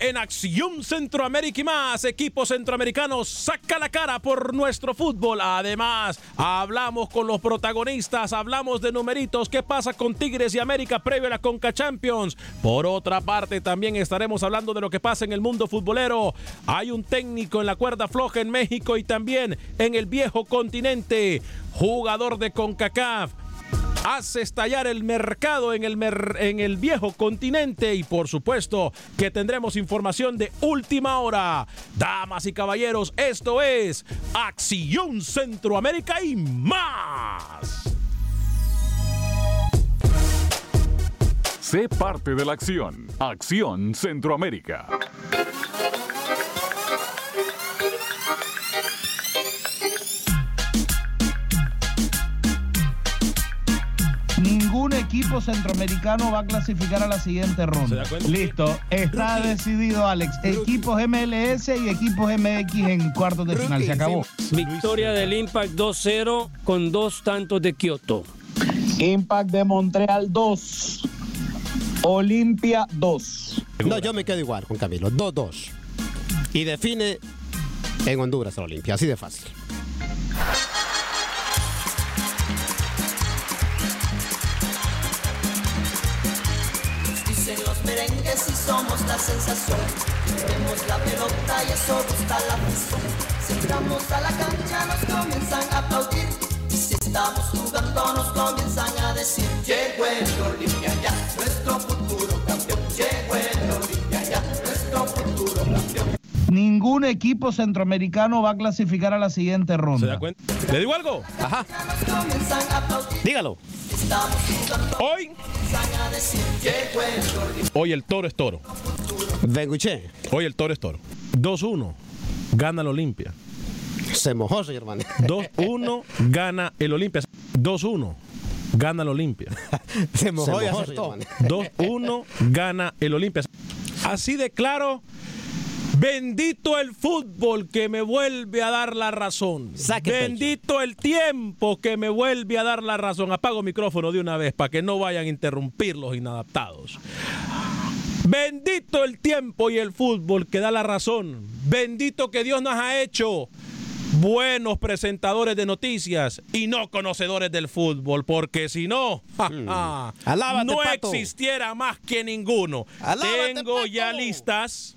En Acción Centroamérica y más, equipo centroamericano saca la cara por nuestro fútbol. Además, hablamos con los protagonistas, hablamos de numeritos, qué pasa con Tigres y América previo a la Conca Champions. Por otra parte, también estaremos hablando de lo que pasa en el mundo futbolero. Hay un técnico en la cuerda floja en México y también en el viejo continente, jugador de CONCACAF hace estallar el mercado en el, en el viejo continente y por supuesto que tendremos información de última hora. Damas y caballeros, esto es Acción Centroamérica y más. Sé parte de la acción. Acción Centroamérica. Equipo centroamericano va a clasificar a la siguiente ronda. Listo, está decidido, Alex. Equipos MLS y equipos MX en cuartos de final. Se acabó. Victoria del Impact 2-0 con dos tantos de Kioto. Impact de Montreal 2. Olimpia 2. No, yo me quedo igual con Camilo. 2-2. Y define en Honduras a la Olimpia. Así de fácil. Somos la sensación. Tenemos la pelota y eso gusta la afición. Si entramos a la cancha nos comienzan a aplaudir. Y si estamos jugando nos comienzan a decir Llegó el Olimpia ya, nuestro futuro campeón. Llegó el Olimpia ya, nuestro futuro campeón. Ningún equipo centroamericano va a clasificar a la siguiente ronda. ¿Se da cuenta? ¿Le digo algo? Ajá. Dígalo. Hoy, hoy el toro es toro. Hoy el toro es toro. 2-1. Gana el Olimpia. Se mojó, señor hermano. 2-1 gana el Olimpia. 2-1 gana el Olimpia. Se mojó y mojó, acertó. señor 2-1 gana el Olimpia. Así de claro. Bendito el fútbol que me vuelve a dar la razón. Saque. Bendito el tiempo que me vuelve a dar la razón. Apago micrófono de una vez para que no vayan a interrumpir los inadaptados. Bendito el tiempo y el fútbol que da la razón. Bendito que Dios nos ha hecho buenos presentadores de noticias y no conocedores del fútbol, porque si no, ja, ja, Alábate, no Pato. existiera más que ninguno. Alábate, Tengo ya listas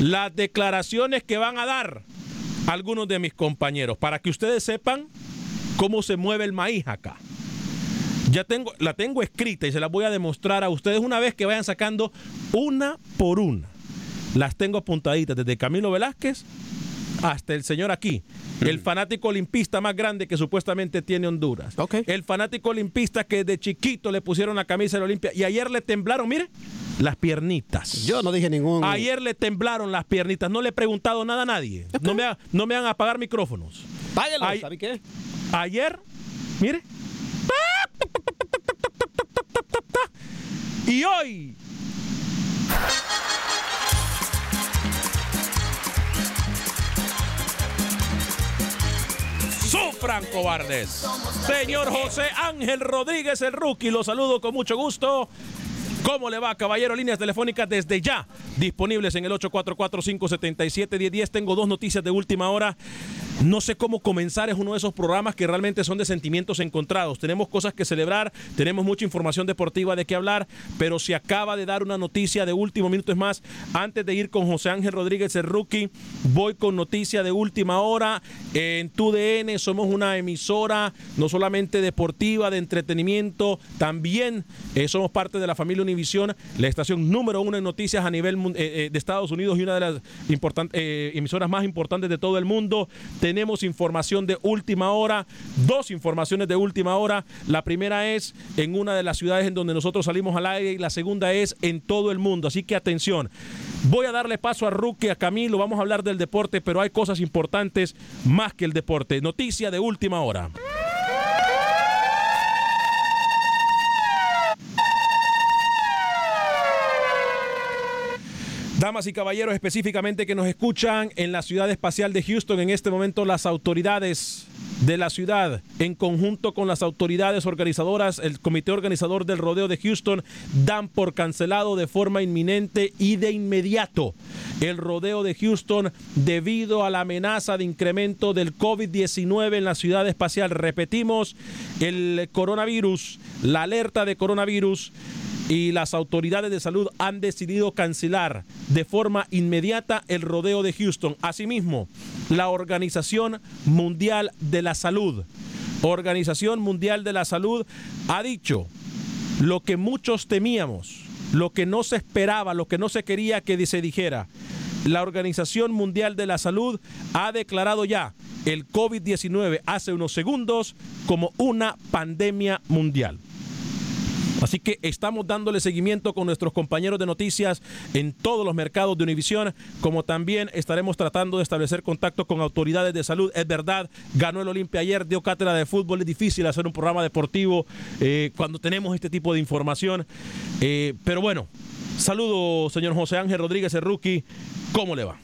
las declaraciones que van a dar algunos de mis compañeros para que ustedes sepan cómo se mueve el maíz acá. Ya tengo, la tengo escrita y se la voy a demostrar a ustedes una vez que vayan sacando una por una. Las tengo apuntaditas desde Camilo Velázquez hasta el señor aquí, el fanático olimpista más grande que supuestamente tiene Honduras. El fanático olimpista que de chiquito le pusieron la camisa de la Olimpia y ayer le temblaron, mire, las piernitas. Yo no dije ningún. Ayer le temblaron las piernitas, no le he preguntado nada a nadie. No me, ha- no me van a apagar micrófonos. Ay- ¿sabe qué? Ayer, mire. Y hoy sufran cobardes. Señor José Ángel Rodríguez, el rookie, lo saludo con mucho gusto. ¿Cómo le va, caballero? Líneas telefónicas desde ya disponibles en el 844-577-1010. Tengo dos noticias de última hora. No sé cómo comenzar, es uno de esos programas que realmente son de sentimientos encontrados. Tenemos cosas que celebrar, tenemos mucha información deportiva de qué hablar, pero se acaba de dar una noticia de último minuto. Es más, antes de ir con José Ángel Rodríguez, el rookie, voy con noticia de última hora. En TUDN somos una emisora no solamente deportiva, de entretenimiento, también eh, somos parte de la familia Univisión, la estación número uno en noticias a nivel eh, eh, de Estados Unidos y una de las emisoras más importantes de todo el mundo tenemos información de última hora, dos informaciones de última hora. La primera es en una de las ciudades en donde nosotros salimos al aire y la segunda es en todo el mundo. Así que atención. Voy a darle paso a Ruque, a Camilo, vamos a hablar del deporte, pero hay cosas importantes más que el deporte. Noticia de última hora. Damas y caballeros, específicamente que nos escuchan en la ciudad espacial de Houston, en este momento las autoridades de la ciudad, en conjunto con las autoridades organizadoras, el comité organizador del rodeo de Houston, dan por cancelado de forma inminente y de inmediato el rodeo de Houston debido a la amenaza de incremento del COVID-19 en la ciudad espacial. Repetimos, el coronavirus, la alerta de coronavirus y las autoridades de salud han decidido cancelar de forma inmediata el rodeo de Houston. Asimismo, la Organización Mundial de la Salud, Organización Mundial de la Salud ha dicho lo que muchos temíamos, lo que no se esperaba, lo que no se quería que se dijera. La Organización Mundial de la Salud ha declarado ya el COVID-19 hace unos segundos como una pandemia mundial. Así que estamos dándole seguimiento con nuestros compañeros de noticias en todos los mercados de Univisión, como también estaremos tratando de establecer contacto con autoridades de salud. Es verdad, ganó el Olimpia ayer, dio cátedra de fútbol, es difícil hacer un programa deportivo eh, cuando tenemos este tipo de información. Eh, pero bueno, saludo señor José Ángel Rodríguez, el rookie. ¿Cómo le va?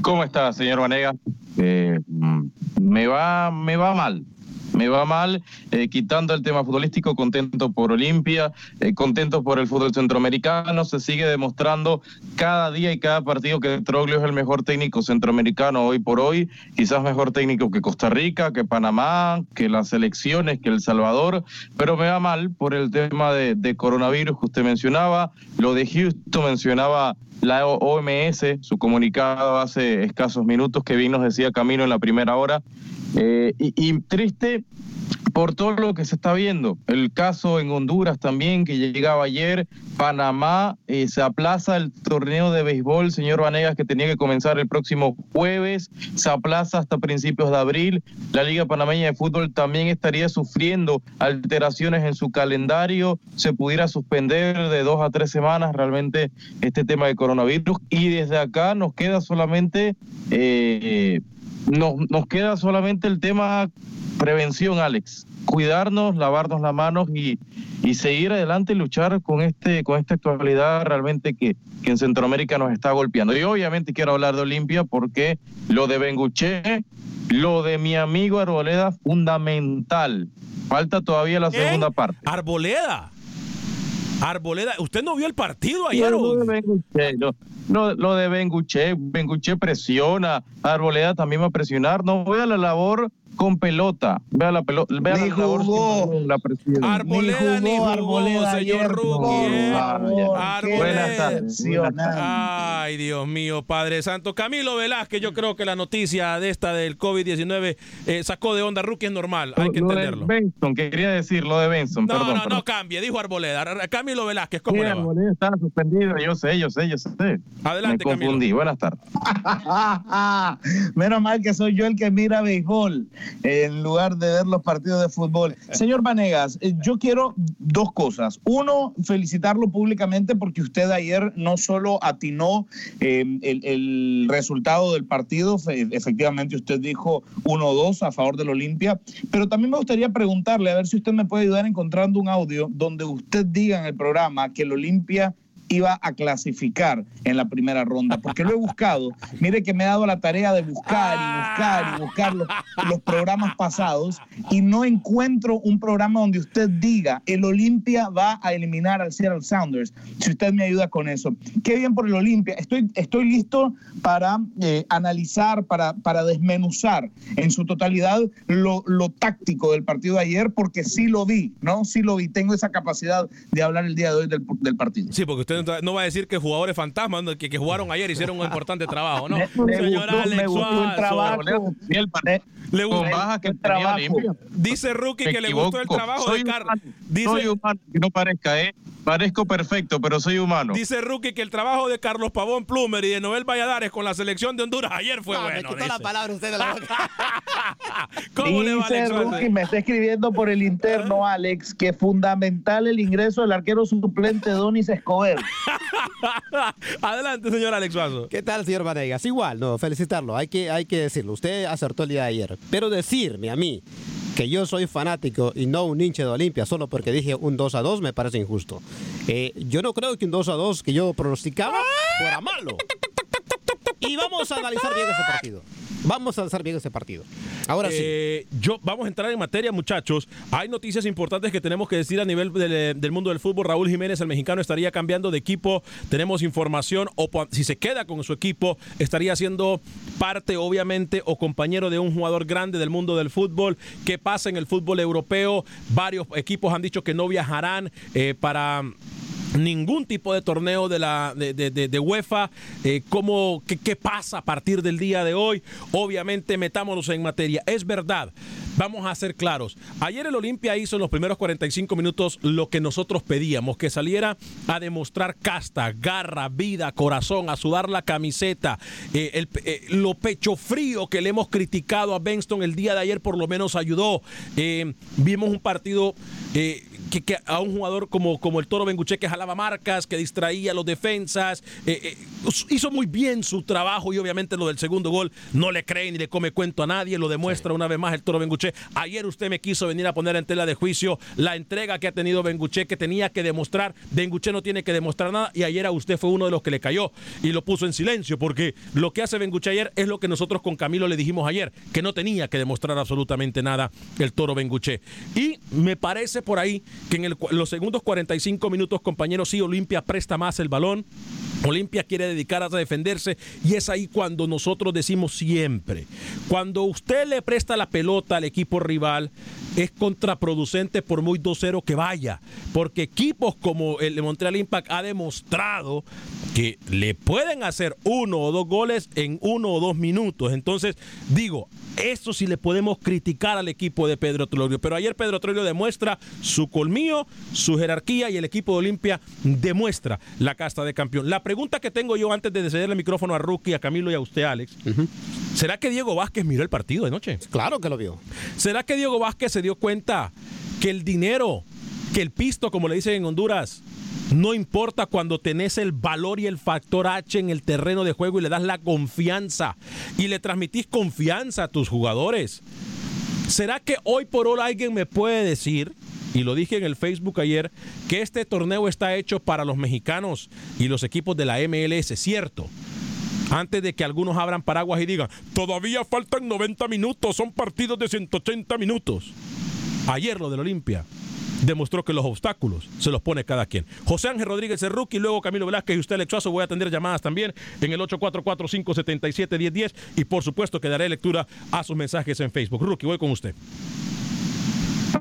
¿Cómo está, señor Vanega? Eh, mm, me va, me va mal me va mal, eh, quitando el tema futbolístico, contento por Olimpia, eh, contento por el fútbol centroamericano, se sigue demostrando cada día y cada partido que Troglio es el mejor técnico centroamericano hoy por hoy, quizás mejor técnico que Costa Rica, que Panamá, que las elecciones, que El Salvador, pero me va mal por el tema de, coronavirus que usted mencionaba, lo de Houston mencionaba la OMS, su comunicado hace escasos minutos que bien nos decía Camino en la primera hora, eh, y, triste por todo lo que se está viendo. El caso en Honduras también, que llegaba ayer. Panamá eh, se aplaza el torneo de béisbol, señor Vanegas, que tenía que comenzar el próximo jueves. Se aplaza hasta principios de abril. La Liga Panameña de Fútbol también estaría sufriendo alteraciones en su calendario. Se pudiera suspender de dos a tres semanas realmente este tema de coronavirus. Y desde acá nos queda solamente... Eh, nos, nos queda solamente el tema prevención, Alex. Cuidarnos, lavarnos las manos y, y seguir adelante y luchar con este con esta actualidad realmente que, que, en Centroamérica nos está golpeando. Y obviamente quiero hablar de Olimpia porque lo de Benguche, lo de mi amigo Arboleda, fundamental. Falta todavía la segunda parte. Arboleda. Arboleda, ¿usted no vio el partido ayer? No, lo de Benguche, Benguche presiona, Arboleda también va a presionar, no voy a la labor con pelota. Vea la pelota. Vea la jugó. La Arboleda ni jugó, Arboleda señor Rookie. Arboleda. Ay, Dios mío, Padre Santo. Camilo Velázquez, yo creo que la noticia de esta del COVID-19 eh, sacó de onda Rookie es normal, hay que entenderlo. Lo de Benson, quería decir lo de Benson, no, perdón. No, no, no cambie, dijo Arboleda. Camilo Velázquez, ¿cómo le va? Arboleda está suspendido, yo sé, yo sé, yo sé. Adelante, Me confundí, buenas tardes. Menos mal que soy yo el que mira béisbol. En lugar de ver los partidos de fútbol. Señor Vanegas, eh, yo quiero dos cosas. Uno, felicitarlo públicamente porque usted ayer no solo atinó eh, el, el resultado del partido, fe- efectivamente usted dijo 1-2 a favor del Olimpia, pero también me gustaría preguntarle, a ver si usted me puede ayudar encontrando un audio donde usted diga en el programa que el Olimpia iba a clasificar en la primera ronda, porque lo he buscado. Mire que me he dado la tarea de buscar y buscar y buscar los, los programas pasados y no encuentro un programa donde usted diga el Olimpia va a eliminar al Seattle Sounders. Si usted me ayuda con eso. Qué bien por el Olimpia. Estoy, estoy listo para eh, analizar, para, para desmenuzar en su totalidad lo, lo táctico del partido de ayer, porque sí lo vi, ¿no? Sí lo vi. Tengo esa capacidad de hablar el día de hoy del, del partido. Sí, porque usted no va a decir que jugadores fantasmas ¿no? que, que jugaron ayer hicieron un importante trabajo, ¿no? Me- me Señor gustó- Alex me gustó el trabajo. Le gustó- que el trabajo. Dice Rookie que le gustó el trabajo soy de Carlos. Dice, Soy humano, que no parezca, ¿eh? Parezco perfecto, pero soy humano. dice Rookie que el trabajo de Carlos Pavón Plumer y de Noel Valladares con la selección de Honduras ayer fue No, bueno. me quitó dice. la palabra usted de la boca. ¿Cómo le va, Dice Alex? Rookie, me está escribiendo por el interno, Alex, que fundamental el ingreso del arquero suplente Donis Escobar. Adelante, señor Alex Suazo. ¿Qué tal, señor Vanegas? Igual, no, felicitarlo, hay que, hay que decirlo. Usted acertó el día de ayer. Pero decirme a mí que yo soy fanático y no un hincha de Olimpia solo porque dije un 2 a 2 me parece injusto. Eh, yo no creo que un 2 a 2 que yo pronosticaba fuera malo. Y vamos a analizar bien ese partido. Vamos a analizar bien ese partido. Ahora sí. Eh, yo, vamos a entrar en materia, muchachos. Hay noticias importantes que tenemos que decir a nivel del, del mundo del fútbol. Raúl Jiménez, el mexicano, estaría cambiando de equipo. Tenemos información, o si se queda con su equipo, estaría siendo parte, obviamente, o compañero de un jugador grande del mundo del fútbol. ¿Qué pasa en el fútbol europeo? Varios equipos han dicho que no viajarán eh, para ningún tipo de torneo de la de, de- de- UEFA. Eh, ¿cómo, qué, qué pasa a partir del día de hoy? Obviamente, metámonos en materia. Es verdad. Vamos a ser claros. Ayer el Olimpia hizo en los primeros 45 minutos lo que nosotros pedíamos, que saliera a demostrar casta, garra, vida, corazón, a sudar la camiseta, eh, el- eh, lo pecho frío que le hemos criticado a Benston el día de ayer por lo menos ayudó. Eh, vimos un partido que, que a un jugador como, como el Toro Benguche que jalaba marcas, que distraía a los defensas, eh, eh, hizo muy bien su trabajo y obviamente lo del segundo gol no le cree ni le come cuento a nadie, lo demuestra una vez más el Toro Benguche. Ayer usted me quiso venir a poner en tela de juicio la entrega que ha tenido Benguche, que tenía que demostrar, Benguche no tiene que demostrar nada y ayer a usted fue uno de los que le cayó y lo puso en silencio porque lo que hace Benguche ayer es lo que nosotros con Camilo le dijimos ayer, que no tenía que demostrar absolutamente nada el Toro Benguche. Y me parece por ahí que en los segundos 45 minutos, compañeros, sí, Olimpia presta más el balón. Olimpia quiere dedicarse a defenderse y es ahí cuando nosotros decimos siempre, cuando usted le presta la pelota al equipo rival, es contraproducente por muy 2-0 que vaya, porque equipos como el de Montreal Impact ha demostrado que le pueden hacer uno o dos goles en uno o dos minutos. Entonces, digo, eso sí le podemos criticar al equipo de Pedro Troglio. Pero ayer Pedro Troglio demuestra su colmillo, su jerarquía y el equipo de Olimpia demuestra la casta de campeón. La pregunta que tengo yo antes de ceder el micrófono a Rookie, a Camilo y a usted, Alex. ¿Será que Diego Vázquez miró el partido de noche? Claro que lo vio. ¿Será que Diego Vázquez se dio cuenta que el dinero, que el pisto, como le dicen en Honduras, no importa cuando tenés el valor y el factor H en el terreno de juego y le das la confianza y le transmitís confianza a tus jugadores? ¿Será que hoy por hoy alguien me puede decir, y lo dije en el Facebook ayer, que este torneo está hecho para los mexicanos y los equipos de la MLS? Cierto. Antes de que algunos abran paraguas y digan, todavía faltan 90 minutos, son partidos de 180 minutos. Ayer lo del Olimpia demostró que los obstáculos se los pone cada quien. José Ángel Rodríguez el rookie, luego Camilo Velázquez y usted Alex Suazo. Voy a atender llamadas también en el 844-577-1010 y por supuesto que daré lectura a sus mensajes en Facebook. Rookie, voy con usted.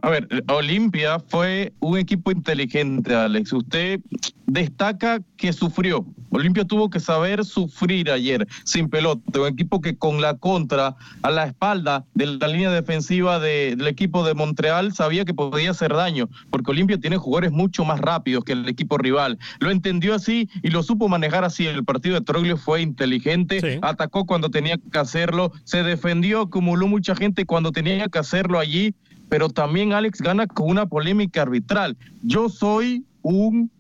A ver, Olimpia fue un equipo inteligente, Alex. Usted destaca que sufrió. Olimpia tuvo que saber sufrir ayer sin pelota. Un equipo que con la contra a la espalda de la línea defensiva de, del equipo de Montreal sabía que podía hacer daño, porque Olimpia tiene jugadores mucho más rápidos que el equipo rival. Lo entendió así y lo supo manejar así. El partido de Troglio fue inteligente, atacó cuando tenía que hacerlo, se defendió, acumuló mucha gente cuando tenía que hacerlo allí pero también Alex gana con una polémica arbitral. Yo soy un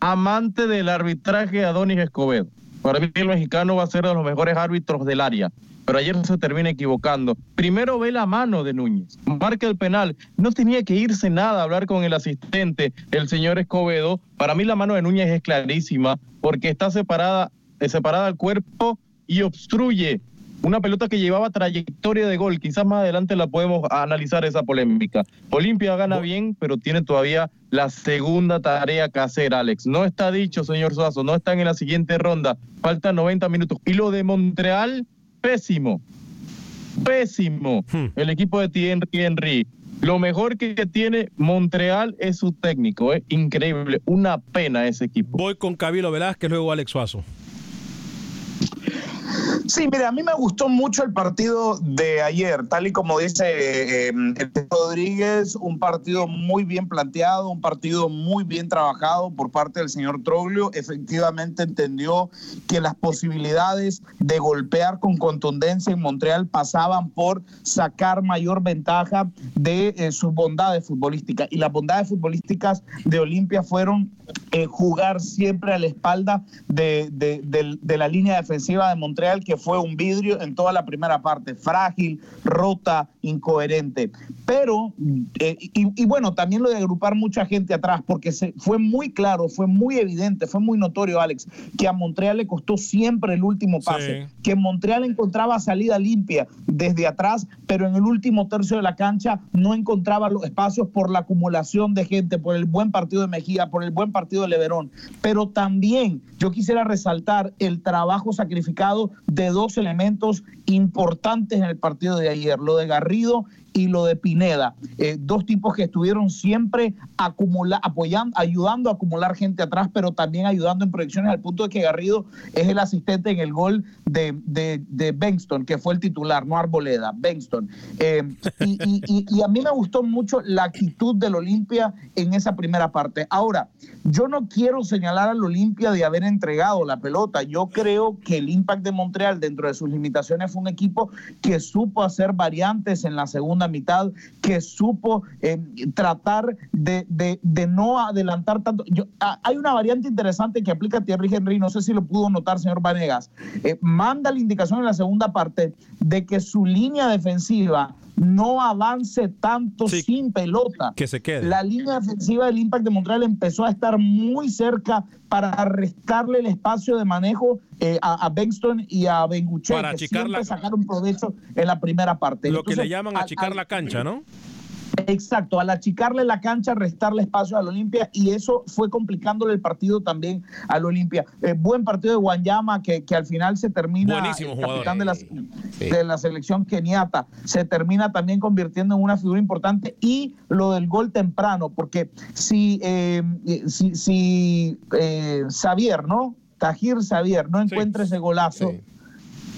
amante del arbitraje de Adonis Escobedo. Para mí el mexicano va a ser de los mejores árbitros del área, pero ayer se termina equivocando. Primero ve la mano de Núñez, marca el penal. No tenía que irse nada a hablar con el asistente, el señor Escobedo. Para mí la mano de Núñez es clarísima porque está separada, separada al cuerpo y obstruye una pelota que llevaba trayectoria de gol. Quizás más adelante la podemos analizar esa polémica. Olimpia gana bien, pero tiene todavía la segunda tarea que hacer, Alex. No está dicho, señor Suazo, no están en la siguiente ronda. Faltan 90 minutos. Y lo de Montreal, pésimo. Pésimo. Hmm. El equipo de Thierry Henry. Lo mejor que tiene Montreal es su técnico. Es increíble. Una pena ese equipo. Voy con Cabilo Velázquez, luego Alex Suazo. Sí, mire, a mí me gustó mucho el partido de ayer, tal y como dice eh, Rodríguez, un partido muy bien planteado, un partido muy bien trabajado por parte del señor Troglio. Efectivamente entendió que las posibilidades de golpear con contundencia en Montreal pasaban por sacar mayor ventaja de eh, sus bondades futbolísticas. Y las bondades futbolísticas de Olimpia fueron eh, jugar siempre a la espalda de la línea defensiva de Montreal, que fue un vidrio en toda la primera parte, frágil, rota, incoherente. Pero, eh, y, bueno, también lo de agrupar mucha gente atrás, porque se, fue muy claro, fue muy evidente, fue muy notorio, Alex, que a Montreal le costó siempre el último pase, que Montreal encontraba salida limpia desde atrás, pero en el último tercio de la cancha no encontraba los espacios por la acumulación de gente, por el buen partido de Mejía, por el buen partido de Leverón. Pero también yo quisiera resaltar el trabajo sacrificado de dos elementos importantes en el partido de ayer, lo de Garrido y lo de Pineda, eh, dos tipos que estuvieron siempre acumula, apoyando, ayudando a acumular gente atrás, pero también ayudando en proyecciones al punto de que Garrido es el asistente en el gol de, de, de Benston, que fue el titular, no Arboleda, Benston. Eh, y, y, a mí me gustó mucho la actitud del Olimpia en esa primera parte. Ahora, yo no quiero señalar al Olimpia de haber entregado la pelota. Yo creo que el Impact de Montreal, dentro de sus limitaciones, fue un equipo que supo hacer variantes en la segunda mitad, que supo eh, tratar de, de, no adelantar tanto. Ah, hay una variante interesante que aplica Thierry Henry, no sé si lo pudo notar, señor Vanegas. Eh, manda la indicación en la segunda parte de que su línea defensiva no avance tanto sin pelota. Que se quede. La línea defensiva del Impact de Montreal empezó a estar muy cerca para restarle el espacio de manejo eh, a, a, Benston y a Benguche, para que siempre sacaron provecho en la primera parte. Lo que le llaman achicar la cancha, ¿no? Exacto, al achicarle la cancha, restarle espacio al Olimpia y eso fue complicándole el partido también al Olimpia. Eh, buen partido de Guanyama que, que al final se termina Buenísimo capitán de la, de la selección keniata, se termina también convirtiendo en una figura importante y lo del gol temprano, porque si, eh, si, si eh, Xavier, ¿no? Tajir Xavier no encuentra ese golazo.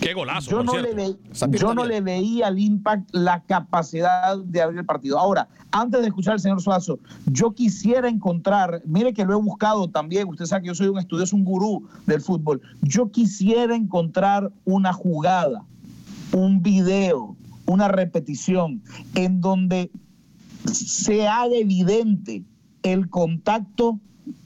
Qué golazo. Yo, no le, yo no le, veía al Impact la capacidad de abrir el partido. Ahora, antes de escuchar al señor Suazo, yo quisiera encontrar, mire que lo he buscado también, usted sabe que yo soy un estudioso, un gurú del fútbol. Yo quisiera encontrar una jugada, un video, una repetición en donde se haga evidente el contacto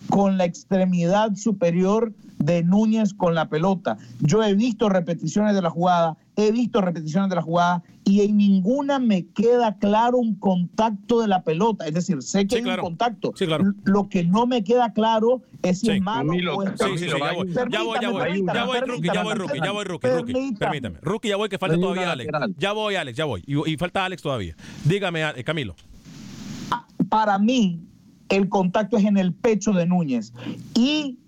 con la extremidad superior de Núñez con la pelota. Yo he visto repeticiones de la jugada, he visto repeticiones de la jugada y en ninguna me queda claro un contacto de la pelota. Es decir, sé que hay un contacto. Lo que no me queda claro es si es malo o es ya voy, ya voy, ya voy, ya voy, Rookie, ya voy, Rookie, ya voy, Rookie, Rookie. Permítame. Rookie, ya voy, que falta todavía Alex. Ya voy, Alex, ya voy. Y, y falta Alex todavía. Dígame, eh, Camilo. Para mí, el contacto es en el pecho de Núñez. Y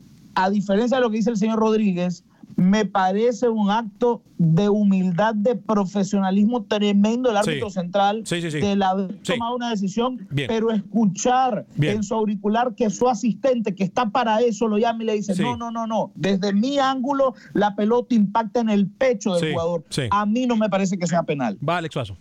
a diferencia de lo que dice el señor Rodríguez, me parece un acto de humildad, de profesionalismo tremendo del árbitro Sí. central, Sí, sí, sí. de la haber Sí. tomado una decisión, Bien. pero escuchar Bien. en su auricular que su asistente, que está para eso, lo llama y le dice, Sí. no, no, no, no, desde mi ángulo la pelota impacta en el pecho del Sí, jugador. sí. A mí no me parece que sea penal. Va, Alex Suazo.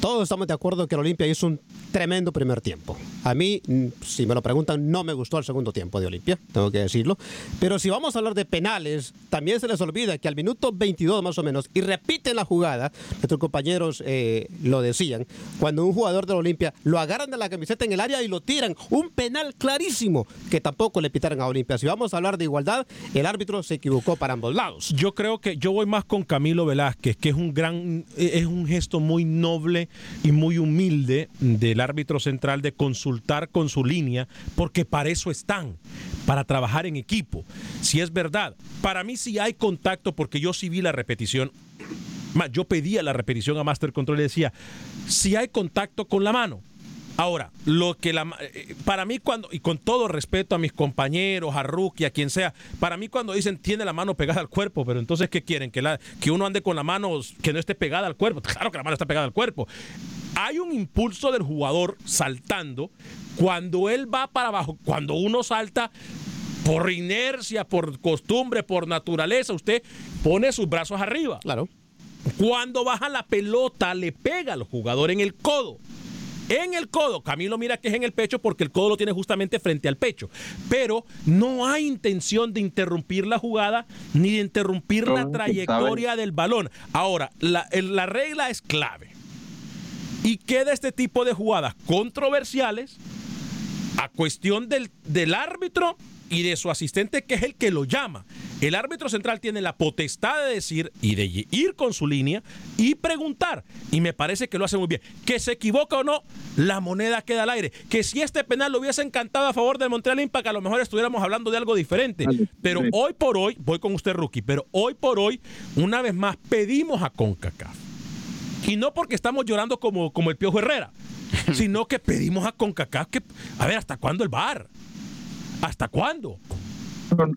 Todos estamos de acuerdo que el Olimpia hizo un tremendo primer tiempo. A mí, mm, si me lo preguntan, no me gustó el segundo tiempo de Olimpia, tengo que decirlo. Pero si vamos a hablar de penales, también se les olvida que al minuto 22 más o menos, y repiten la jugada, nuestros compañeros eh, lo decían, cuando un jugador del Olimpia lo agarran de la camiseta en el área y lo tiran, un penal clarísimo que tampoco le pitaron a Olimpia. Si vamos a hablar de igualdad, el árbitro se equivocó para ambos lados. Yo creo que yo voy más con Camilo Velázquez, que es un gran, es un gesto muy noble y muy humilde del árbitro central de consultar con su línea, porque para eso están, para trabajar en equipo. Si es verdad, para mí sí hay contacto, porque yo sí vi la repetición. Yo pedía la repetición a Master Control y decía, si hay contacto con la mano. Ahora, lo que la ma- eh, para mí cuando y con todo respeto a mis compañeros, a Rookie, a quien sea, para mí cuando dicen tiene la mano pegada al cuerpo, pero entonces qué quieren que la que uno ande con la mano que no esté pegada al cuerpo. Claro que la mano está pegada al cuerpo. Hay un impulso del jugador saltando cuando él va para abajo, cuando uno salta por inercia, por costumbre, por naturaleza, usted pone sus brazos arriba. Claro. Cuando baja la pelota, le pega al jugador en el codo. En el codo. Camilo mira que es en el pecho porque el codo lo tiene justamente frente al pecho. Pero no hay intención de interrumpir la jugada ni de interrumpir la trayectoria del balón. Ahora, la, regla es clave. Y queda este tipo de jugadas controversiales a cuestión del, del árbitro y de su asistente que es el que lo llama. El árbitro central tiene la potestad de decir y de ir con su línea y preguntar. Y me parece que lo hace muy bien. Que se equivoca o no, la moneda queda al aire. Que si este penal lo hubiese encantado a favor del Montreal Impact, a lo mejor estuviéramos hablando de algo diferente. Pero hoy por hoy, voy con usted, Rookie, pero hoy por hoy, una vez más, pedimos a CONCACAF. Y no porque estamos llorando como, como el Piojo Herrera, sino que pedimos a CONCACAF que, a ver, ¿hasta cuándo el VAR? ¿Hasta cuándo?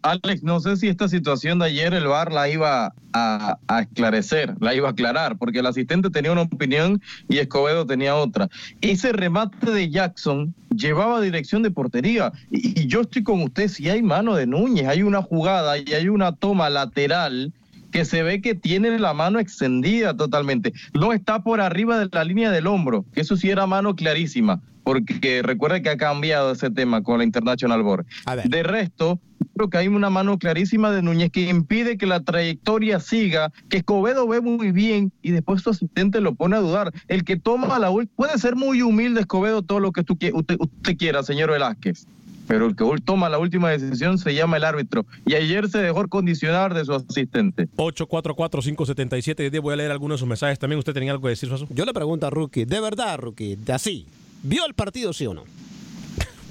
Alex, no sé si esta situación de ayer el VAR la iba a, a esclarecer, la iba a aclarar, porque el asistente tenía una opinión y Escobedo tenía otra. Ese remate de Jackson llevaba dirección de portería y, y yo estoy con usted, si hay mano de Núñez, hay una jugada y hay una toma lateral que se ve que tiene la mano extendida totalmente. No está por arriba de la línea del hombro, que eso sí era mano clarísima, porque recuerda que ha cambiado ese tema con la International Board. De resto, creo que hay una mano clarísima de Núñez que impide que la trayectoria siga, que Escobedo ve muy bien y después su asistente lo pone a dudar. El que toma la ul- puede ser muy humilde Escobedo todo lo que tú usted, usted quiera, señor Velázquez. Pero el que toma la última decisión se llama el árbitro. Y ayer se dejó condicionar de su asistente. 844-577. Voy a leer algunos de sus mensajes también. ¿Usted tenía algo que decir, Suazo? Yo le pregunto a Rookie, de verdad, Rookie, de así, ¿vio el partido sí o no?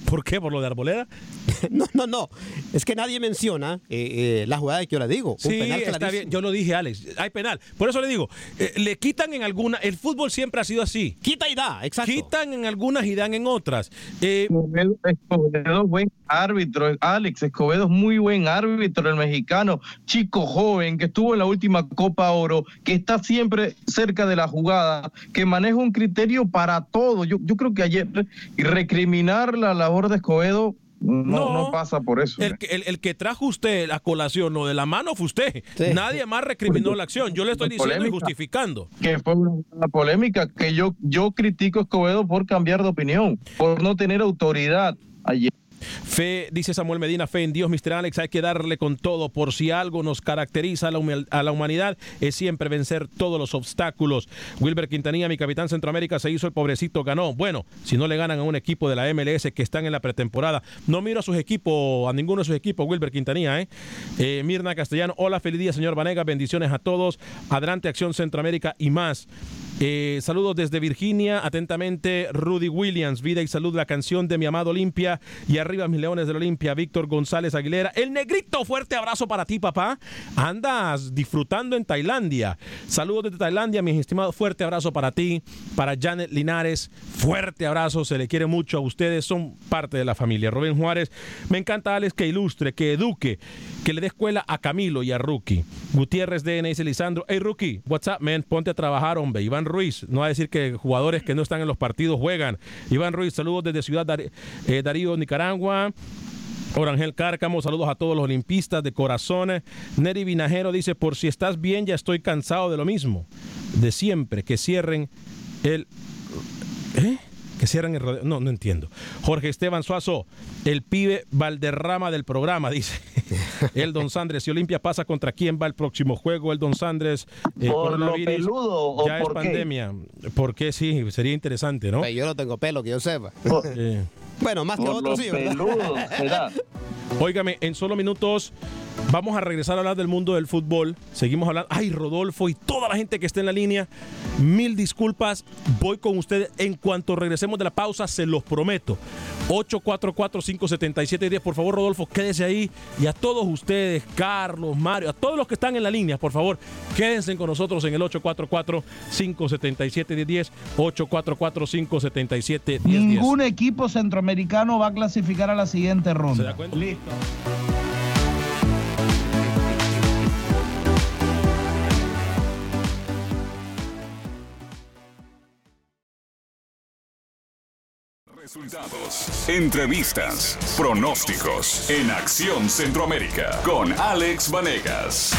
¿Por qué? ¿Por lo de Arboleda? No, no, no. Es que nadie menciona eh, eh, la jugada que yo le digo. Un Sí, penal está bien. Yo lo dije, Alex. Hay penal. Por eso le digo, eh, le quitan en alguna. El fútbol siempre ha sido así. Quita y da, exacto. Quitan en algunas y dan en otras. Eh, Escobedo, Escobedo es buen árbitro, Alex Escobedo es muy buen árbitro, el mexicano, chico joven que estuvo en la última Copa Oro, que está siempre cerca de la jugada, que maneja un criterio para todo. Yo, yo creo que ayer recriminar la labor de Escobedo no, No. no pasa por eso. el, que- el- el que trajo usted la colación, lo de la mano fue usted. Sí. Nadie más recriminó la acción. Yo le estoy diciendo y justificando. que fue una, una polémica que yo, yo critico a Escobedo por cambiar de opinión, por no tener autoridad ayer. Fe, dice Samuel Medina, fe en Dios, Mr. Alex, hay que darle con todo. Por si algo nos caracteriza a la, humanidad, es siempre vencer todos los obstáculos. Wilber Quintanilla, mi capitán Centroamérica, se hizo el pobrecito, ganó. Bueno, si no le ganan a un equipo de la MLS que están en la pretemporada, no miro a sus equipos, a ninguno de sus equipos, Wilber Quintanilla, ¿eh? Eh, Mirna Castellano, hola, feliz día, señor Vanega, bendiciones a todos. Adelante, Acción Centroamérica y más. Eh, saludos desde Virginia, atentamente Rudy Williams, vida y salud, la canción de mi amado Olimpia y arriba mis leones de la Olimpia, Víctor González Aguilera. El negrito, fuerte abrazo para ti, papá. Andas disfrutando en Tailandia. Saludos desde Tailandia, mis estimados, fuerte abrazo para ti, para Janet Linares, fuerte abrazo, se le quiere mucho a ustedes, son parte de la familia. Rubén Juárez, me encanta Alex que ilustre, que eduque, que le dé escuela a Camilo y a Rookie. Gutiérrez de dice Lisandro, hey Rookie, what's up man, ponte a trabajar hombre, Iván Ruiz. No va a decir que jugadores que no están en los partidos juegan. Iván Ruiz, saludos desde Ciudad eh, Darío, Nicaragua. Orangel Cárcamo, saludos a todos los olimpistas de corazones. Neri Vinajero dice, por si estás bien, ya estoy cansado de lo mismo. De siempre, que cierren el... ¿Eh? Que cierren el rodeo. No, no entiendo. Jorge Esteban Suazo, el pibe Valderrama del programa, dice. el Don Sandres. Si Olimpia pasa contra quién va el próximo juego, el Don Sandres. Eh, ¿Por lo peludo ya es pandemia. ¿Por qué? Sí, sería interesante, ¿no? yo no tengo pelo, que yo sepa. Bueno, más que otros sí, ¿verdad? Óigame, en solo minutos vamos a regresar a hablar del mundo del fútbol. Seguimos hablando. Ay, Rodolfo y toda la gente que está en la línea. Mil disculpas. Voy con ustedes en cuanto regresemos de la pausa, se los prometo. 844-577-10. Por favor, Rodolfo, quédese ahí. Y a todos ustedes, Carlos, Mario, a todos los que están en la línea, por favor, quédense con nosotros en el 844-577-10. 844-577-10. Ningún equipo centroamericano va a clasificar a la siguiente ronda. ¿Se da cuenta? Listo. Resultados, entrevistas, pronósticos en Acción Centroamérica con Alex Vanegas.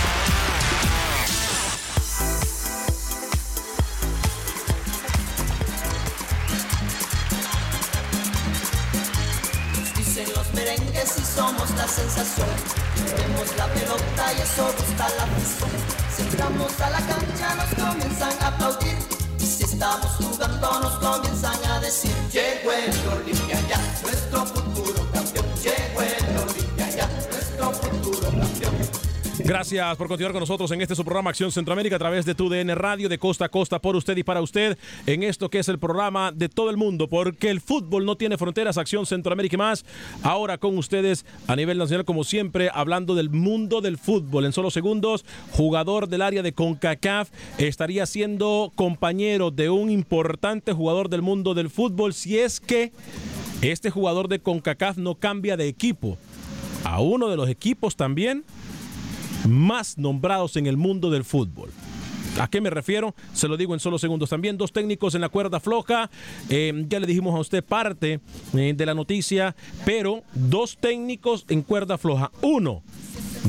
Merengues y somos la sensación. Tenemos la pelota y eso gusta la afición. Si entramos a la cancha nos comienzan a aplaudir. Y si estamos jugando nos comienzan a decir Llegó el Olimpia ya, nuestro futuro campeón Llegó el Olimpia ya, nuestro futuro campeón Gracias por continuar con nosotros en este su programa Acción Centroamérica a través de tu DN Radio de costa a costa por usted y para usted en esto que es el programa de todo el mundo porque el fútbol no tiene fronteras Acción Centroamérica y más ahora con ustedes a nivel nacional como siempre hablando del mundo del fútbol. En solo segundos jugador del área de CONCACAF estaría siendo compañero de un importante jugador del mundo del fútbol si es que este jugador de CONCACAF no cambia de equipo. A uno de los equipos también más nombrados en el mundo del fútbol. ¿A qué me refiero? Se lo digo en solo segundos. También dos técnicos en la cuerda floja. Eh, ya le dijimos a usted parte eh, de la noticia, pero dos técnicos en cuerda floja. Uno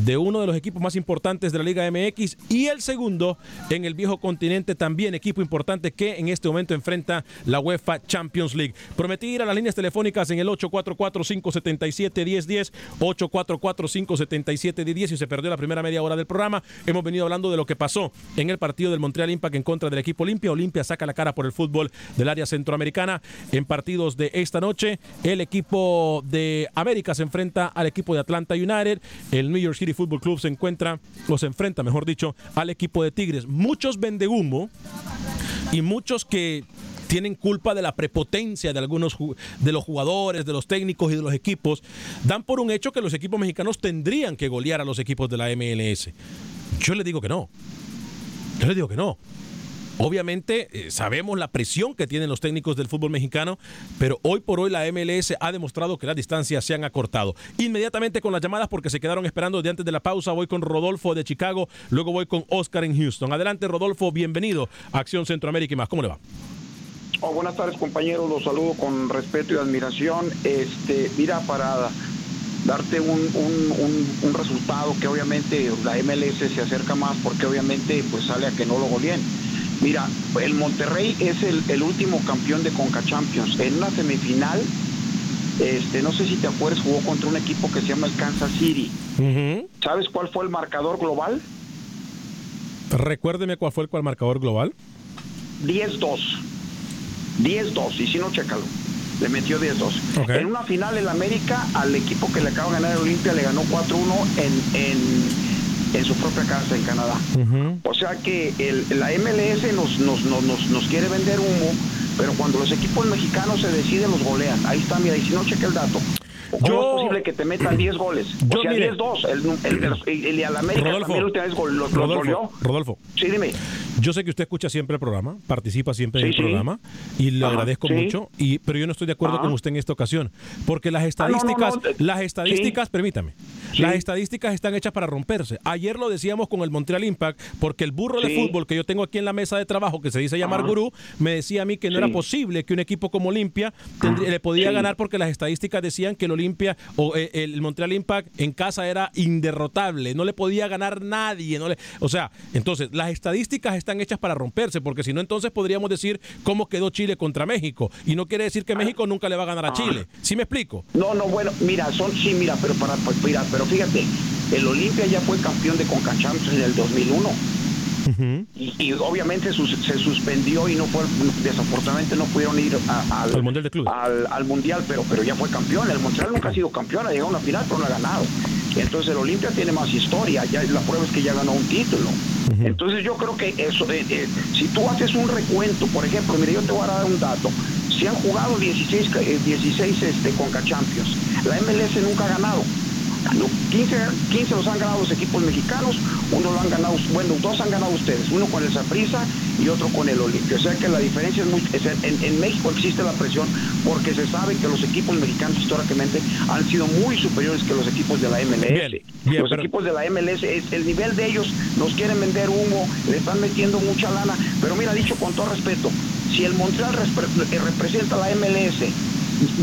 de uno de los equipos más importantes de la Liga MX y el segundo en el viejo continente también equipo importante que en este momento enfrenta la UEFA Champions League. Prometí ir a las líneas telefónicas en el 844-577-1010, 844-577-1010 y se perdió la primera media hora del programa. Hemos venido hablando de lo que pasó en el partido del Montreal Impact en contra del equipo Olimpia. Olimpia saca la cara por el fútbol del área centroamericana en partidos de esta noche. El equipo de América se enfrenta al equipo de Atlanta United. El New York City Football Club se encuentra, se enfrenta, mejor dicho, al equipo de Tigres. Muchos vende humo y muchos que tienen culpa de la prepotencia de algunos de los jugadores, de los técnicos y de los equipos, dan por un hecho que los equipos mexicanos tendrían que golear a los equipos de la MLS. Yo les digo que no. Yo les digo que no. Obviamente eh, sabemos la presión que tienen los técnicos del fútbol mexicano, pero hoy por hoy la MLS ha demostrado que las distancias se han acortado. Inmediatamente con las llamadas porque se quedaron esperando de antes de la pausa, voy con Rodolfo de Chicago, luego voy con Oscar en Houston. Adelante Rodolfo, bienvenido a Acción Centroamérica y más. ¿Cómo le va? Oh, buenas tardes compañeros, los saludo con respeto y admiración. Este, mira, para darte un, un, un, un resultado que obviamente la MLS se acerca más porque obviamente pues sale a que no lo goleen. Mira, el Monterrey es el, el, último campeón de Conca Champions. En una semifinal, este, no sé si te acuerdas, jugó contra un equipo que se llama el Kansas City. Uh -huh. ¿Sabes cuál fue el marcador global? Recuérdeme cuál fue el, marcador global. 10-2. 10-2, y si no, chécalo. Le metió 10-2. Okay. En una final, el América, al equipo que le acaba de ganar el Olimpia, le ganó 4-1 en, en en su propia casa en Canadá. O sea que el- la MLS nos, nos, nos, nos, quiere vender humo, pero cuando los equipos mexicanos se deciden, los golean. Ahí está, mira, y si no, cheque el dato. ¿Cómo Yo- es posible que te metan 10 goles? Yo, o sea, mire. 10-2. El, el, el, el- al América Rodolfo, también última vez gol- los, los goleó. Rodolfo, Rodolfo, Sí, dime. Yo sé que usted escucha siempre el programa, participa siempre en Sí, el sí. programa y le Ajá, agradezco sí. mucho, y, pero yo no estoy de acuerdo Ajá. con usted en esta ocasión, porque las Ah, no, no, estadísticas, no, las estadísticas, permítame, las estadísticas están hechas para romperse. Ayer lo decíamos con el Montreal Impact, porque el burro de fútbol que yo tengo aquí en la mesa de trabajo, que se dice llamar Ajá. gurú, me decía a mí que no era posible que un equipo como Olimpia tendría- le podía ganar porque las estadísticas decían que el Olimpia o eh, el Montreal Impact en casa era inderrotable, no le podía ganar nadie, no le, o sea, entonces las estadísticas están hechas para romperse, porque si no entonces podríamos decir cómo quedó Chile contra México y no quiere decir que México nunca le va a ganar a Chile. ¿Sí me explico? No, no, bueno, mira, son, sí, mira, pero para, pues, mira, pero fíjate, el Olimpia ya fue campeón de Concachampions en el 2001. Y, y obviamente sus- se suspendió y no fue, desafortunadamente no pudieron ir a- al, Al Mundial de Clubes. al, al Mundial, pero, pero ya fue campeón. El Montreal nunca ha sido campeón, ha llegado a una final, pero no ha ganado. Entonces el Olimpia tiene más historia, ya la prueba es que ya ganó un título. Entonces yo creo que eso, eh, eh, si tú haces un recuento, por ejemplo, mire, yo te voy a dar un dato. Se han jugado 16, ca- eh, 16 este, Conca Champions. La MLS nunca ha ganado. No, 15, 15 los han ganado los equipos mexicanos, uno lo han ganado, bueno, dos han ganado ustedes, uno con el Saprissa y otro con el Olimpia. O sea que la diferencia es muy, es en, en- México existe la presión porque se sabe que los equipos mexicanos históricamente han sido muy superiores que los equipos de la MLS. Bien, bien, los pero- equipos de la MLS, es, el nivel de ellos nos quieren vender humo, le están metiendo mucha lana, pero mira, dicho con todo respeto, si el Montreal eh, representa la MLS,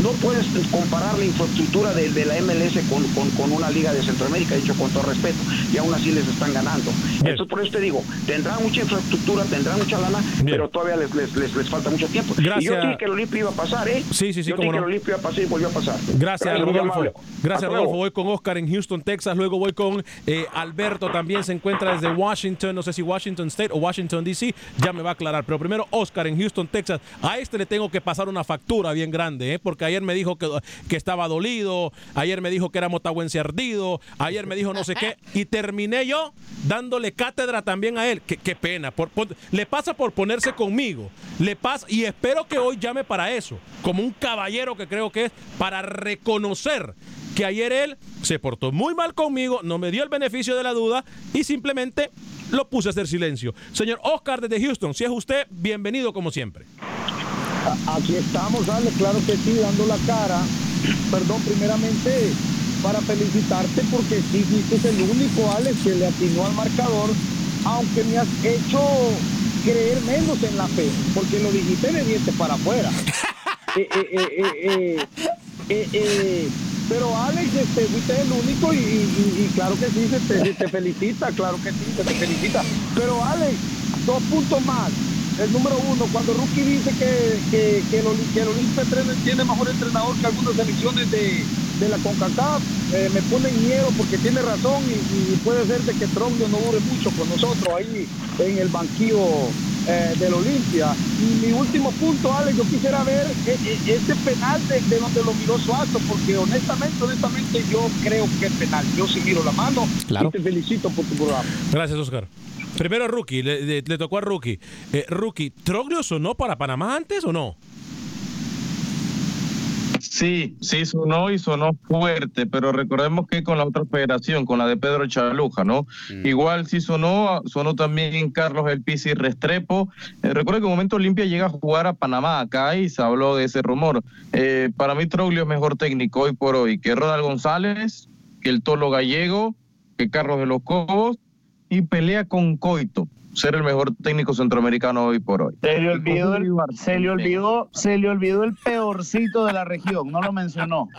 no puedes comparar la infraestructura de, de la MLS con, con- con una liga de Centroamérica, dicho con todo respeto, y aún así les están ganando. Entonces, por eso te digo, tendrán mucha infraestructura, tendrán mucha lana, pero todavía les, les, les, les falta mucho tiempo. Y yo Gracias. dije que el Olimpia iba a pasar, ¿eh? Sí, sí, sí, Yo dije que el Olimpia iba a pasar y volvió a pasar. Gracias, muy Rodolfo. Gracias, Rodolfo. Voy con Oscar en Houston, Texas. Luego voy con eh, Alberto, también se encuentra desde Washington. No sé si Washington State o Washington, D.C. Ya me va a aclarar. Pero primero, Oscar en Houston, Texas. A este le tengo que pasar una factura bien grande, ¿eh? Porque ayer me dijo que, que estaba dolido. Ayer me dijo que era motahuense ardido. Ayer me dijo no sé qué. Y terminé yo dándole cátedra también a él. Qué, qué pena. Le pasa por ponerse conmigo. Le pasa, y espero que hoy llame para eso. Como un caballero que creo que es, para reconocer que ayer él se portó muy mal conmigo, no me dio el beneficio de la duda y simplemente lo puse a hacer silencio. Señor Oscar desde Houston, si es usted, bienvenido como siempre. Aquí estamos, Ale, claro que sí, dando la cara. Perdón, primeramente para felicitarte porque sí fuiste el único, Alex, que le atinó al marcador, aunque me has hecho creer menos en la fe, porque lo dijiste de dientes para afuera. Eh, eh, eh, pero Alex, este, fuiste el único y, y- y claro que sí, se te, se te felicita, claro que sí, se te felicita. Pero Alex, dos puntos más. El número uno, cuando Rookie dice que, que, que el, que el Olimpia tiene- tiene mejor entrenador que algunas selecciones de, de la CONCACAF, eh, me pone en miedo porque tiene razón y, y puede ser de que Troglio no dure mucho con nosotros ahí en el banquillo eh, del Olimpia. Y mi último punto, Alex, yo quisiera ver eh, eh, ese penal de, de donde lo miró Suazo, porque honestamente, honestamente yo creo que es penal. Yo sí miro la mano Claro. y te felicito por tu programa. Gracias, Oscar. Primero Rookie, le, le- le tocó a Rookie. Eh, Rookie, ¿Troglio sonó para Panamá antes o no? Sí, sí sonó y sonó fuerte, pero recordemos que con la otra federación, con la de Pedro Chaluja, ¿no? Igual sí sonó, sonó también Carlos El Pisi Restrepo. Eh, recuerdo que en un momento Olimpia llega a jugar a Panamá acá y se habló de ese rumor. Eh, para mí Troglio es mejor técnico hoy por hoy que Ronald González, que el Tolo Gallego, que Carlos de los Cobos y pelea con Coito. Ser el mejor técnico centroamericano hoy por hoy. Se le olvidó, el, se le olvidó, se le olvidó el peorcito de la región, no lo mencionó.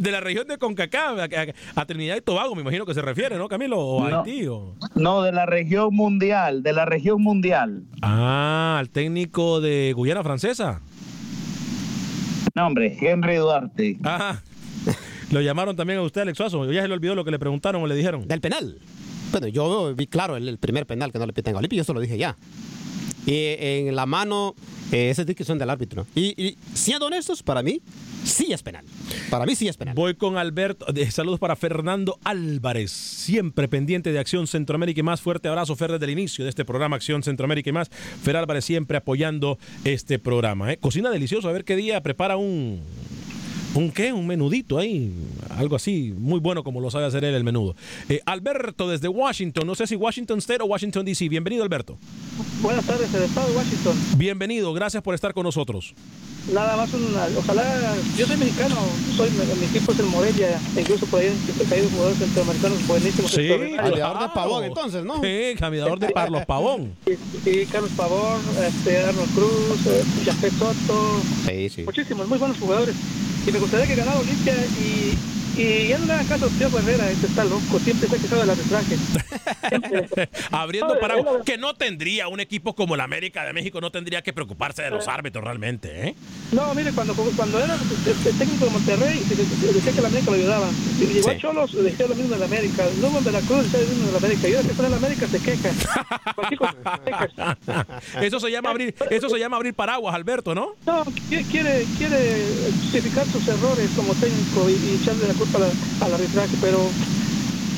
De la región de Concacaf, a, a- a Trinidad y Tobago, me imagino que se refiere, ¿no, Camilo? O a No. Haití. o- No, de la región mundial, de la región mundial. Ah, al técnico de Guyana Francesa. No, hombre, Henry Duarte. Ah, lo llamaron también a usted, Alex Suazo. Ya se le olvidó lo que le preguntaron o le dijeron. Del penal. Bueno, yo vi claro el, el primer penal que no le piten a Olimpia, yo se lo dije ya. Y en la mano, eh, esa es del árbitro. Y, y siendo honestos, para mí, sí es penal. Para mí sí es penal. Voy con Alberto. saludos para Fernando Álvarez, siempre pendiente de Acción Centroamérica y más. Fuerte abrazo, Fer, desde el inicio de este programa Acción Centroamérica y más. Fer Álvarez siempre apoyando este programa. ¿eh? Cocina delicioso. A ver qué día prepara un. ¿Un qué? Un menudito ahí. Algo así, muy bueno como lo sabe hacer él el menudo. Eh, Alberto desde Washington. No sé si Washington State o Washington DC. Bienvenido, Alberto. Buenas tardes, el estado de Washington. Bienvenido. Gracias por estar con nosotros. Nada más, una, ojalá, yo soy mexicano, soy, mi equipo es el Morelia, incluso por ahí han caído jugadores centroamericanos buenesimos. Sí. Cambiador de pavón, entonces, ¿no? Sí, cambiador de Carlos Pavón. Y Carlos Pavón, este, Arnold Cruz, eh, Jafet Soto, Sí, sí. muchísimos, muy buenos jugadores. Y me gustaría que ganara Olimpia y, y ya no le hagan caso a Pío Herrera, este está loco, siempre se ha quejado del arbitraje. Abriendo paraguas. Que no tendría un equipo como el América de México, no tendría que preocuparse de los árbitros realmente, ¿eh? No, mire, cuando, cuando era el, el técnico de Monterrey, decía que la América lo ayudaba. Y Llegó a Cholos, decía lo mismo de la América. Luego en Veracruz, decía lo mismo de la América. Y ahora que está en la América, se queja. Eso se llama abrir, eso se llama abrir paraguas, Alberto, ¿no? No, qui- quiere, quiere justificar sus errores como técnico y, y echarle la culpa a la- al arbitraje, pero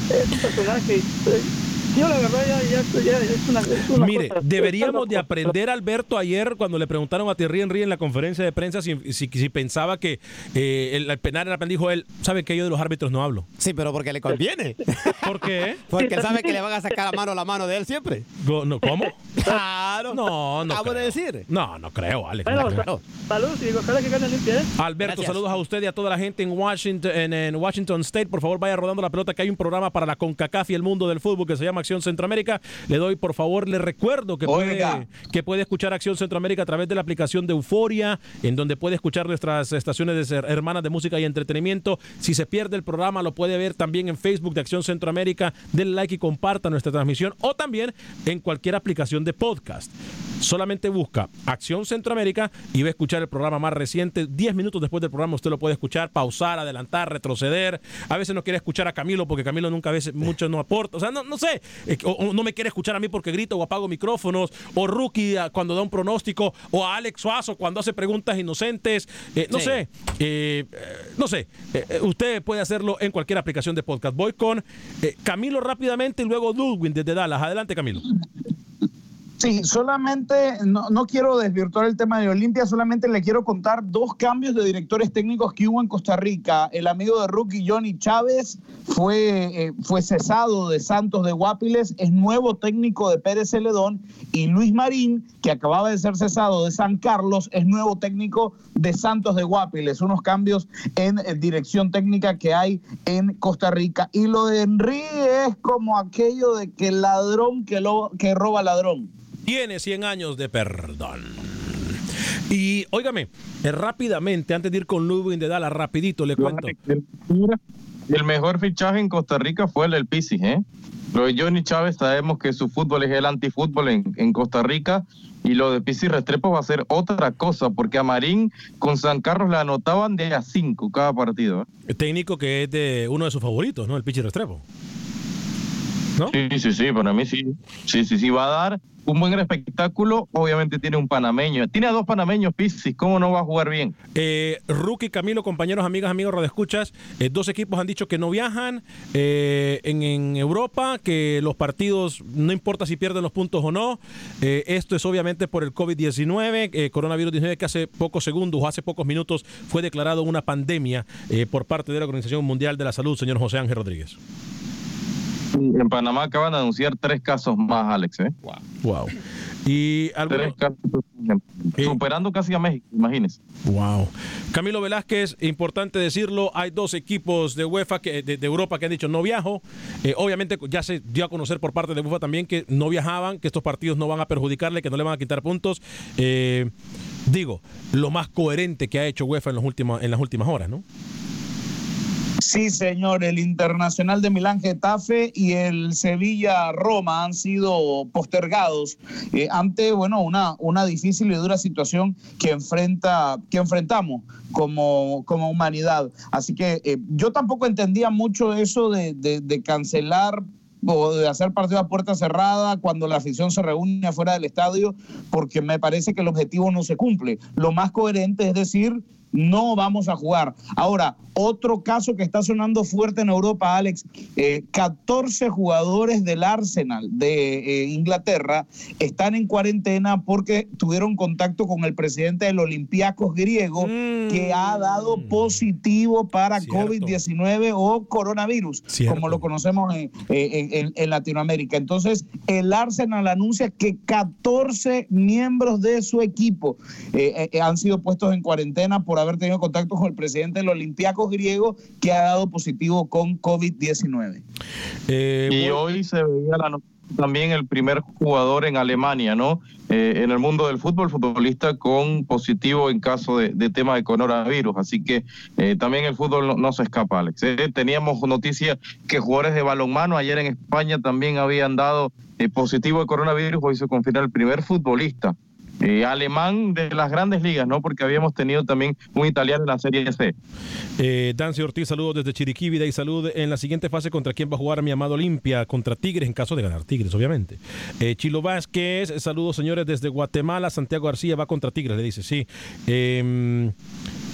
es un personaje. eh, Yo la verdad ya, ya, ya es una, es una Mire, cosa- deberíamos de aprender, Alberto, ayer cuando le preguntaron a Thierry Henry en la conferencia de prensa si, si- si pensaba que eh, el, el penal era penal, dijo él, ¿sabe que yo de los árbitros no hablo? Sí, pero porque le conviene. ¿Por qué? Porque sabe que le van a sacar a mano la mano de él siempre. No, ¿Cómo? Claro. No, no Acabo de creo. decir. No, no creo, Alex. Bueno, no creo. Saludos y ojalá que gane limpia, ¿eh? Alberto, Gracias. saludos a usted y a toda la gente en Washington, en, en Washington State. Por favor, vaya rodando la pelota que hay un programa para la CONCACAF y el mundo del fútbol que se llama Acción Centroamérica. Le doy, por favor, le recuerdo que Oiga. puede, que puede escuchar Acción Centroamérica a través de la aplicación de Euforia, en donde puede escuchar nuestras estaciones de ser- hermanas de música y entretenimiento. Si se pierde el programa, lo puede ver también en Facebook de Acción Centroamérica. Denle like y comparta nuestra transmisión o también en cualquier aplicación de podcast. Solamente busca Acción Centroamérica y va a escuchar el programa más reciente. Diez minutos después del programa usted lo puede escuchar, pausar, adelantar, retroceder. A veces no quiere escuchar a Camilo porque Camilo nunca a veces mucho no aporta. O sea, no, no sé. Eh, O, o no me quiere escuchar a mí porque grito o apago micrófonos. O Rookie ah, cuando da un pronóstico. O a Alex Suazo cuando hace preguntas inocentes. Eh, no Sí. sé. Eh, no sé. Eh, eh, usted puede hacerlo en cualquier aplicación de podcast. Voy con eh, Camilo rápidamente y luego Ludwig desde Dallas. Adelante, Camilo. Sí, solamente, no, no quiero desvirtuar el tema de Olimpia, solamente le quiero contar dos cambios de directores técnicos que hubo en Costa Rica. El amigo de Rookie Johnny Chávez fue, eh, fue cesado de Santos de Guapiles, es nuevo técnico de Pérez Celedón, y Luis Marín, que acababa de ser cesado de San Carlos, es nuevo técnico de Santos de Guapiles. Unos cambios en eh, dirección técnica que hay en Costa Rica. Y lo de Henry es como aquello de que ladrón que, lo, que roba ladrón. Tiene 100 años de perdón. Y óigame, eh, rápidamente, antes de ir con Ludwig de Dallas, rapidito le cuento. El mejor fichaje en Costa Rica fue el del Pisi, ¿eh? Lo de Johnny Chávez sabemos que su fútbol es el antifútbol en, en Costa Rica y lo de Pisi Restrepo va a ser otra cosa porque a Marín con San Carlos le anotaban de a cinco cada partido. ¿eh? El técnico que es de uno de sus favoritos, ¿no? El Pichi Restrepo. Sí, sí, sí, para mí sí. Sí, sí, sí, va a dar un buen espectáculo. Obviamente tiene un panameño. Tiene a dos panameños, Pisi. ¿Cómo no va a jugar bien? Eh, Rookie, Camilo, compañeros, amigas, amigos, radioescuchas, eh, dos equipos han dicho que no viajan eh, en, en Europa, que los partidos, no importa si pierden los puntos o no, eh, esto es obviamente por el COVID-19, eh, coronavirus 19, que hace pocos segundos o hace pocos minutos fue declarado una pandemia por parte de la Organización Mundial de la Salud, señor José Ángel Rodríguez. En Panamá acaban de anunciar tres casos más, Alex. ¿eh? Wow. Y Tres casos, superando casi a México, imagínense. Wow. Camilo Velázquez, importante decirlo, hay dos equipos de UEFA, que, de, de Europa que han dicho no viajo. Eh, obviamente ya se dio a conocer por parte de UEFA también que no viajaban, que estos partidos no van a perjudicarle, que no le van a quitar puntos. Eh, digo, lo más coherente que ha hecho UEFA en, los últimos, en las últimas horas, ¿no? Sí, señor, el Internacional de Milán Getafe y el Sevilla Roma han sido postergados eh, ante, bueno, una, una difícil y dura situación que enfrenta, que enfrentamos como, como humanidad. Así que eh, yo tampoco entendía mucho eso de, de- de cancelar o de hacer partido a puerta cerrada cuando la afición se reúne afuera del estadio, porque me parece que el objetivo no se cumple. Lo más coherente es decir, no vamos a jugar. Ahora, otro caso que está sonando fuerte en Europa, Alex, eh, 14 jugadores del Arsenal de eh, Inglaterra están en cuarentena porque tuvieron contacto con el presidente del Olympiacos griego que ha dado positivo para COVID-19 o coronavirus, Cierto. como lo conocemos en, en- en- en Latinoamérica. Entonces, el Arsenal anuncia que 14 miembros de su equipo eh, eh, han sido puestos en cuarentena por haber tenido contacto con el presidente del Olympiacos griego que ha dado positivo con COVID-19. y hoy se veía la noticia también el primer jugador en Alemania, ¿no? Eh, en el mundo del fútbol, futbolista con positivo en caso de, de tema de coronavirus. Así que eh, también el fútbol no, no se escapa, Alex. Eh, teníamos noticia que jugadores de balonmano ayer en España también habían dado eh, positivo de coronavirus. Hoy se confirma el primer futbolista eh, alemán de las grandes ligas, ¿no? Porque habíamos tenido también un italiano en la Serie C. Eh, Dancy Ortiz, saludos desde Chiriquí, vida y salud. En la siguiente fase, ¿contra quién va a jugar mi amado Olimpia? Contra Tigres, en caso de ganar Tigres, obviamente. Eh, Chilo Vázquez, saludos señores desde Guatemala. Santiago García va contra Tigres, le dice, sí. Eh,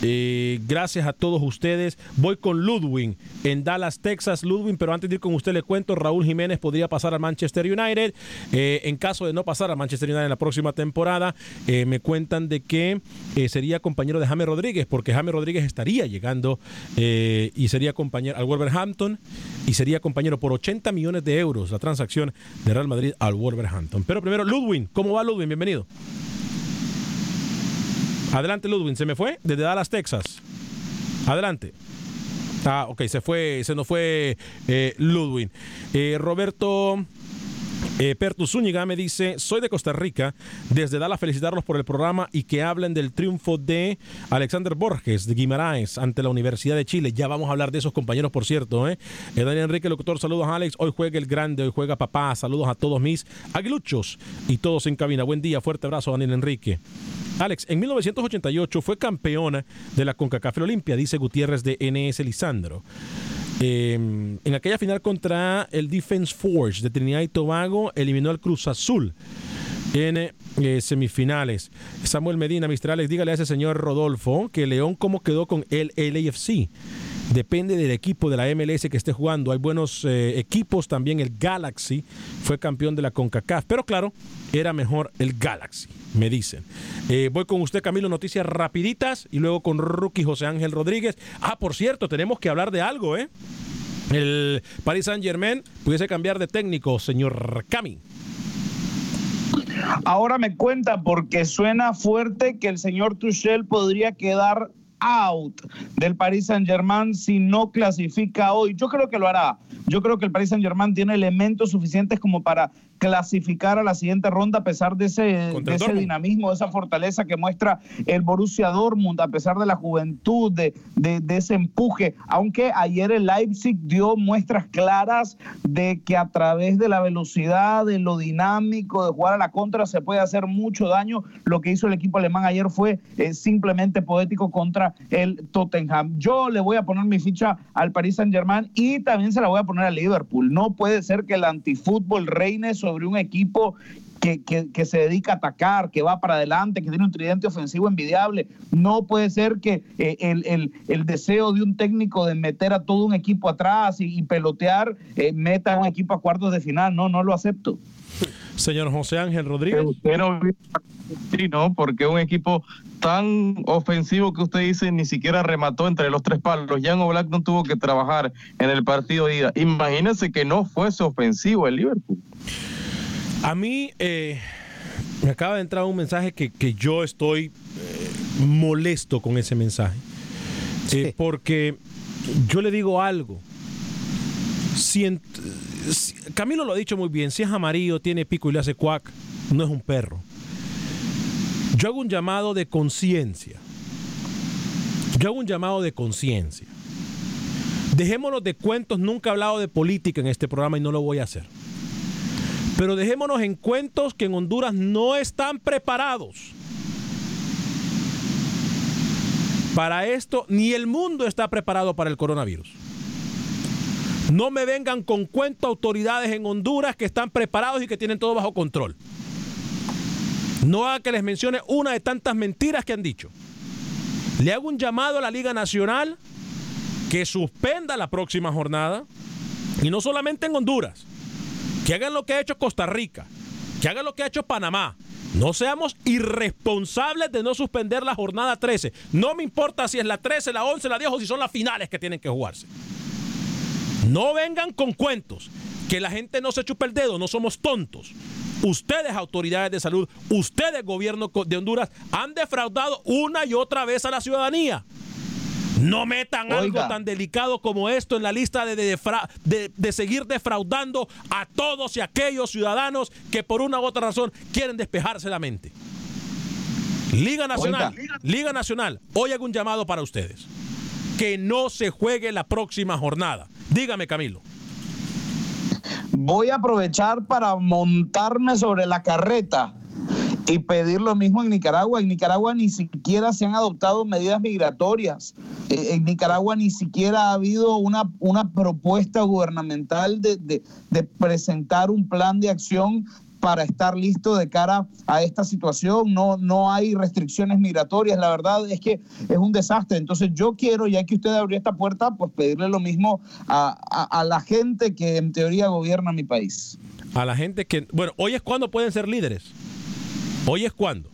eh, gracias a todos ustedes. Voy con Ludwig en Dallas, Texas. Ludwig, pero antes de ir con usted le cuento, Raúl Jiménez podría pasar al Manchester United. Eh, en caso de no pasar al Manchester United en la próxima temporada, eh, me cuentan de que eh, sería compañero de James Rodríguez, porque James Rodríguez estaría llegando eh, y sería compañero al Wolverhampton y sería compañero por 80 millones de euros la transacción de Real Madrid al Wolverhampton. Pero primero, Ludwig, ¿cómo va Ludwig? Bienvenido. Adelante, Ludwig. ¿Se me fue? Desde Dallas, Texas. Adelante. Ah, ok, se fue, se nos fue Ludwig. Eh, Roberto eh, Pertu Zúñiga me dice, soy de Costa Rica, desde Dallas felicitarlos por el programa y que hablen del triunfo de Alexander Borges de Guimaraes ante la Universidad de Chile. Ya vamos a hablar de esos compañeros, por cierto. ¿eh? Eh, Daniel Enrique, locutor, saludos a Alex. Hoy juega el grande, hoy juega papá. Saludos a todos mis aguiluchos y todos en cabina. Buen día, fuerte abrazo, Daniel Enrique. Alex, en 1988 fue campeona de la CONCACAF Olimpia, dice Gutiérrez de NS Lisandro. Eh, en aquella final contra el Defense Force de Trinidad y Tobago, eliminó al Cruz Azul en eh, semifinales. Samuel Medina, Mr. Alex, dígale a ese señor Rodolfo que León cómo quedó con el LAFC. Depende del equipo de la MLS que esté jugando. Hay buenos eh, equipos, también el Galaxy fue campeón de la CONCACAF, pero claro, era mejor el Galaxy, me dicen. Eh, voy con usted, Camilo, noticias rapiditas y luego con Rookie José Ángel Rodríguez. Ah, por cierto, tenemos que hablar de algo, ¿eh? El Paris Saint Germain pudiese cambiar de técnico, señor Cami. Ahora me cuenta porque suena fuerte que el señor Tuchel podría quedar out del Paris Saint Germain si no clasifica hoy. Yo creo que lo hará. Yo creo que el Paris Saint Germain tiene elementos suficientes como para clasificar a la siguiente ronda a pesar de ese, de ese dinamismo, de esa fortaleza que muestra el Borussia Dortmund, a pesar de la juventud, de, de- de ese empuje. Aunque ayer el Leipzig dio muestras claras de que a través de la velocidad, de lo dinámico, de jugar a la contra, se puede hacer mucho daño. Lo que hizo el equipo alemán ayer fue eh, simplemente poético contra el Tottenham. Yo le voy a poner mi ficha al Paris Saint Germain y también se la voy a poner al Liverpool. No puede ser que el antifútbol reine sobre un equipo que, que- que se dedica a atacar, que va para adelante, que tiene un tridente ofensivo envidiable. No puede ser que eh, el, el- el deseo de un técnico de meter a todo un equipo atrás y, y pelotear eh, meta a un equipo a cuartos de final. No, no lo acepto. Señor José Ángel Rodríguez. Usted no sí, ¿no? Porque un equipo tan ofensivo que usted dice ni siquiera remató entre los tres palos. Jan Oblak no tuvo que trabajar en el partido de ida. Imagínense que no fuese ofensivo el Liverpool. A mí eh, me acaba de entrar un mensaje que, que yo estoy eh, molesto con ese mensaje. Eh, porque yo le digo algo. Si en- si- Camilo lo ha dicho muy bien, si es amarillo, tiene pico y le hace cuac, no es un perro. Yo hago un llamado de conciencia. Yo hago un llamado de conciencia. Dejémonos de cuentos, nunca he hablado de política en este programa y no lo voy a hacer. Pero dejémonos en cuentos que en Honduras no están preparados. Para esto, ni el mundo está preparado para el coronavirus. No me vengan con cuento autoridades en Honduras que están preparados y que tienen todo bajo control. No haga que les mencione una de tantas mentiras que han dicho. Le hago un llamado a la Liga Nacional que suspenda la próxima jornada y no solamente en Honduras, que hagan lo que ha hecho Costa Rica, que hagan lo que ha hecho Panamá. No seamos irresponsables de no suspender la jornada 13. No me importa si es la 13, la 11, la 10 o si son las finales que tienen que jugarse. No vengan con cuentos. Que la gente no se chupe el dedo, no somos tontos. Ustedes, autoridades de salud, ustedes, gobierno de Honduras, han defraudado una y otra vez a la ciudadanía. No metan algo tan delicado como esto en la lista de, de, de, seguir defraudando a todos y aquellos ciudadanos que por una u otra razón quieren despejarse la mente. Liga Nacional, Liga Nacional, hoy hago un llamado para ustedes. Que no se juegue la próxima jornada. Dígame, Camilo. Voy a aprovechar para montarme sobre la carreta y pedir lo mismo en Nicaragua. En Nicaragua ni siquiera se han adoptado medidas migratorias. Eh, en Nicaragua ni siquiera ha habido una, una propuesta gubernamental de, de, presentar un plan de acción para estar listo de cara a esta situación. No, no hay restricciones migratorias. La verdad es que es un desastre. Entonces yo quiero, ya que usted abrió esta puerta, pues pedirle lo mismo a, a la gente que en teoría gobierna mi país. A la gente que, bueno, hoy es cuando pueden ser líderes. Hoy es cuando.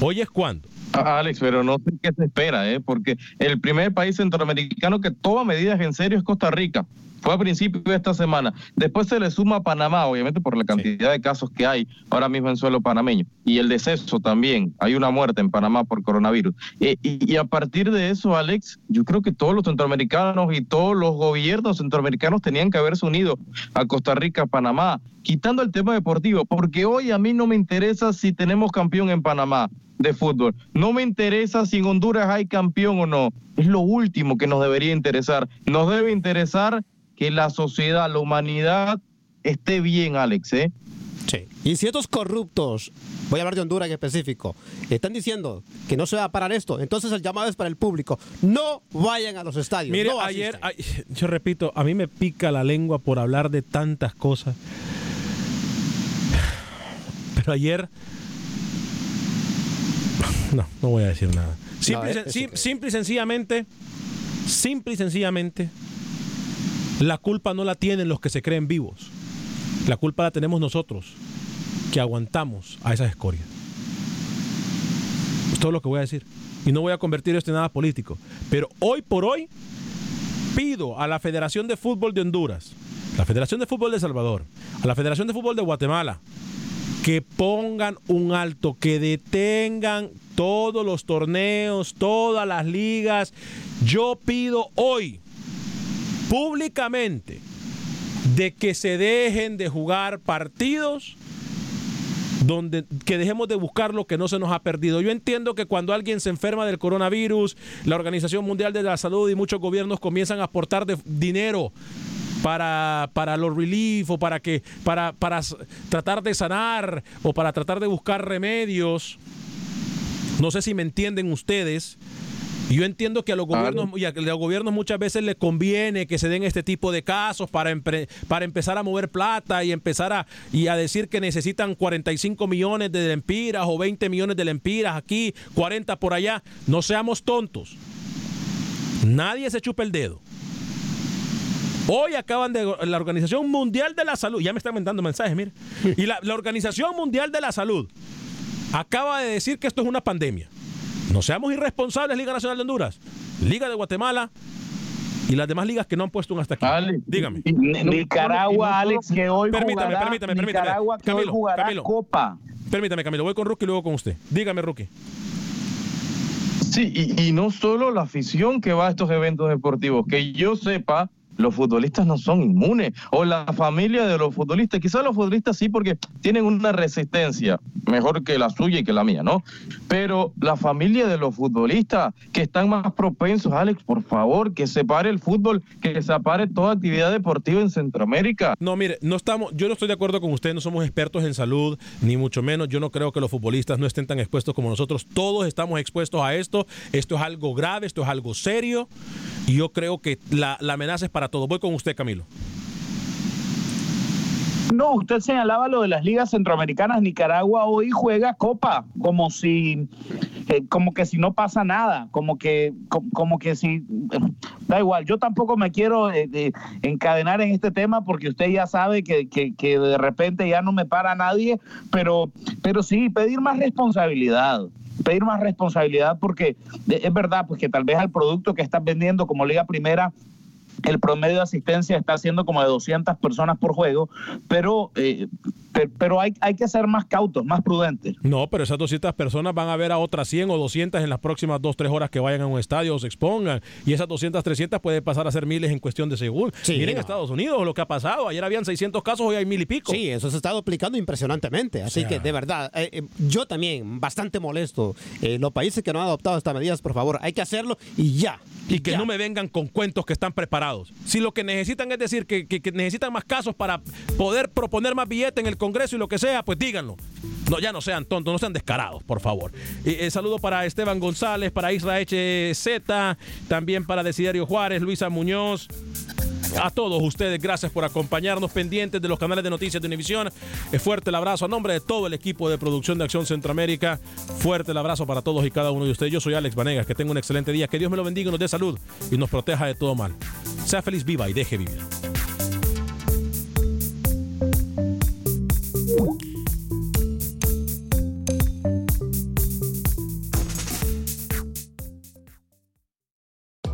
Hoy es cuando. Alex, pero no sé qué se espera, ¿eh? porque el primer país centroamericano que toma medidas en serio es Costa Rica. Fue a principios de esta semana. Después se le suma a Panamá, obviamente por la cantidad de casos que hay ahora mismo en suelo panameño. Y el deceso también. Hay una muerte en Panamá por coronavirus. Eh, y, a partir de eso, Alex, yo creo que todos los centroamericanos y todos los gobiernos centroamericanos tenían que haberse unido a Costa Rica, Panamá, quitando el tema deportivo, porque hoy a mí no me interesa si tenemos campeón en Panamá de fútbol. No me interesa si en Honduras hay campeón o no. Es lo último que nos debería interesar. Nos debe interesar que la sociedad, la humanidad esté bien, Alex, ¿eh? Sí. Y si estos corruptos, voy a hablar de Honduras en específico, están diciendo que no se va a parar esto, entonces el llamado es para el público. No vayan a los estadios. Mire, ayer, yo repito, a mí me pica la lengua por hablar de tantas cosas. Pero ayer. No, no voy a decir nada. simple y sencillamente, simple y sencillamente, la culpa no la tienen los que se creen vivos. La culpa la tenemos nosotros, que aguantamos a esas escorias. Es todo lo que voy a decir. Y no voy a convertir esto en nada político. Pero hoy por hoy pido a la Federación de Fútbol de Honduras, la Federación de Fútbol de Salvador, a la Federación de Fútbol de Guatemala, que pongan un alto, que detengan todos los torneos, todas las ligas. Yo pido hoy públicamente de que se dejen de jugar partidos donde que dejemos de buscar lo que no se nos ha perdido. Yo entiendo que cuando alguien se enferma del coronavirus, la Organización Mundial de la Salud y muchos gobiernos comienzan a aportar dinero para, para los relief o para que para, para tratar de sanar o para tratar de buscar remedios. No sé si me entienden ustedes. Yo entiendo que a los gobiernos, y a los gobiernos muchas veces les conviene que se den este tipo de casos para, para empezar a mover plata y empezar a, y a decir que necesitan 45 millones de lempiras o 20 millones de lempiras aquí, 40 por allá. No seamos tontos. Nadie se chupa el dedo. Hoy acaban de la Organización Mundial de la Salud, ya me están mandando mensajes, mire. Y la, la Organización Mundial de la Salud acaba de decir que esto es una pandemia. No seamos irresponsables, Liga Nacional de Honduras, Liga de Guatemala y las demás ligas que no han puesto un hasta aquí. Dígame. Nicaragua, Alex, que hoy permítame, permítame, permítame. Nicaragua, que Camilo, hoy jugará Camilo, Copa. Permítame, Camilo, voy con Rookie y luego con usted. Dígame, Rookie. Sí, y, y no solo la afición que va a estos eventos deportivos, que yo sepa, los futbolistas no son inmunes, o la familia de los futbolistas, quizás los futbolistas sí porque tienen una resistencia mejor que la suya y que la mía, ¿no? Pero la familia de los futbolistas que están más propensos, Alex, por favor, que se pare el fútbol, que se pare toda actividad deportiva en Centroamérica. No, mire, no estamos, yo no estoy de acuerdo con usted, no somos expertos en salud, ni mucho menos, yo no creo que los futbolistas no estén tan expuestos como nosotros, todos estamos expuestos a esto, esto es algo grave, esto es algo serio, yo creo que la, la amenaza es para todo. Voy con usted, Camilo. No, usted señalaba lo de las ligas centroamericanas. Nicaragua hoy juega Copa, como si eh, como que si no pasa nada, como que, como, que si, da igual, yo tampoco me quiero eh, encadenar en este tema porque usted ya sabe que, que, de repente ya no me para nadie, pero, pero sí, pedir más responsabilidad pedir más responsabilidad porque es verdad pues que tal vez al producto que estás vendiendo como Liga Primera el promedio de asistencia está siendo como de 200 personas por juego, pero, eh, pero hay, hay que ser más cautos, más prudentes. No, pero esas 200 personas van a ver a otras 100 o 200 en las próximas 2, 3 horas que vayan a un estadio o se expongan. Y esas 200, 300 puede pasar a ser miles en cuestión de seguro. Miren Estados Unidos lo que ha pasado. Ayer habían 600 casos, hoy hay mil y pico. Sí, eso se está duplicando impresionantemente. Así que, de verdad, eh, eh, yo también, bastante molesto. los países que no han adoptado estas medidas, por favor, hay que hacerlo y ya. Y que no me vengan con cuentos que están preparados. Si lo que necesitan es decir que, necesitan más casos para poder proponer más billetes en el Congreso y lo que sea, pues díganlo. No, ya no sean tontos, no sean descarados, por favor. Y, eh, saludo para Esteban González, para Israel HZ, también para Desiderio Juárez, Luisa Muñoz. A todos ustedes, gracias por acompañarnos pendientes de los canales de noticias de Univisión. Es fuerte el abrazo a nombre de todo el equipo de producción de Acción Centroamérica. Fuerte el abrazo para todos y cada uno de ustedes. Yo soy Alex Vanegas, que tenga un excelente día. Que Dios me lo bendiga nos dé salud y nos proteja de todo mal. Sea feliz, viva y deje vivir.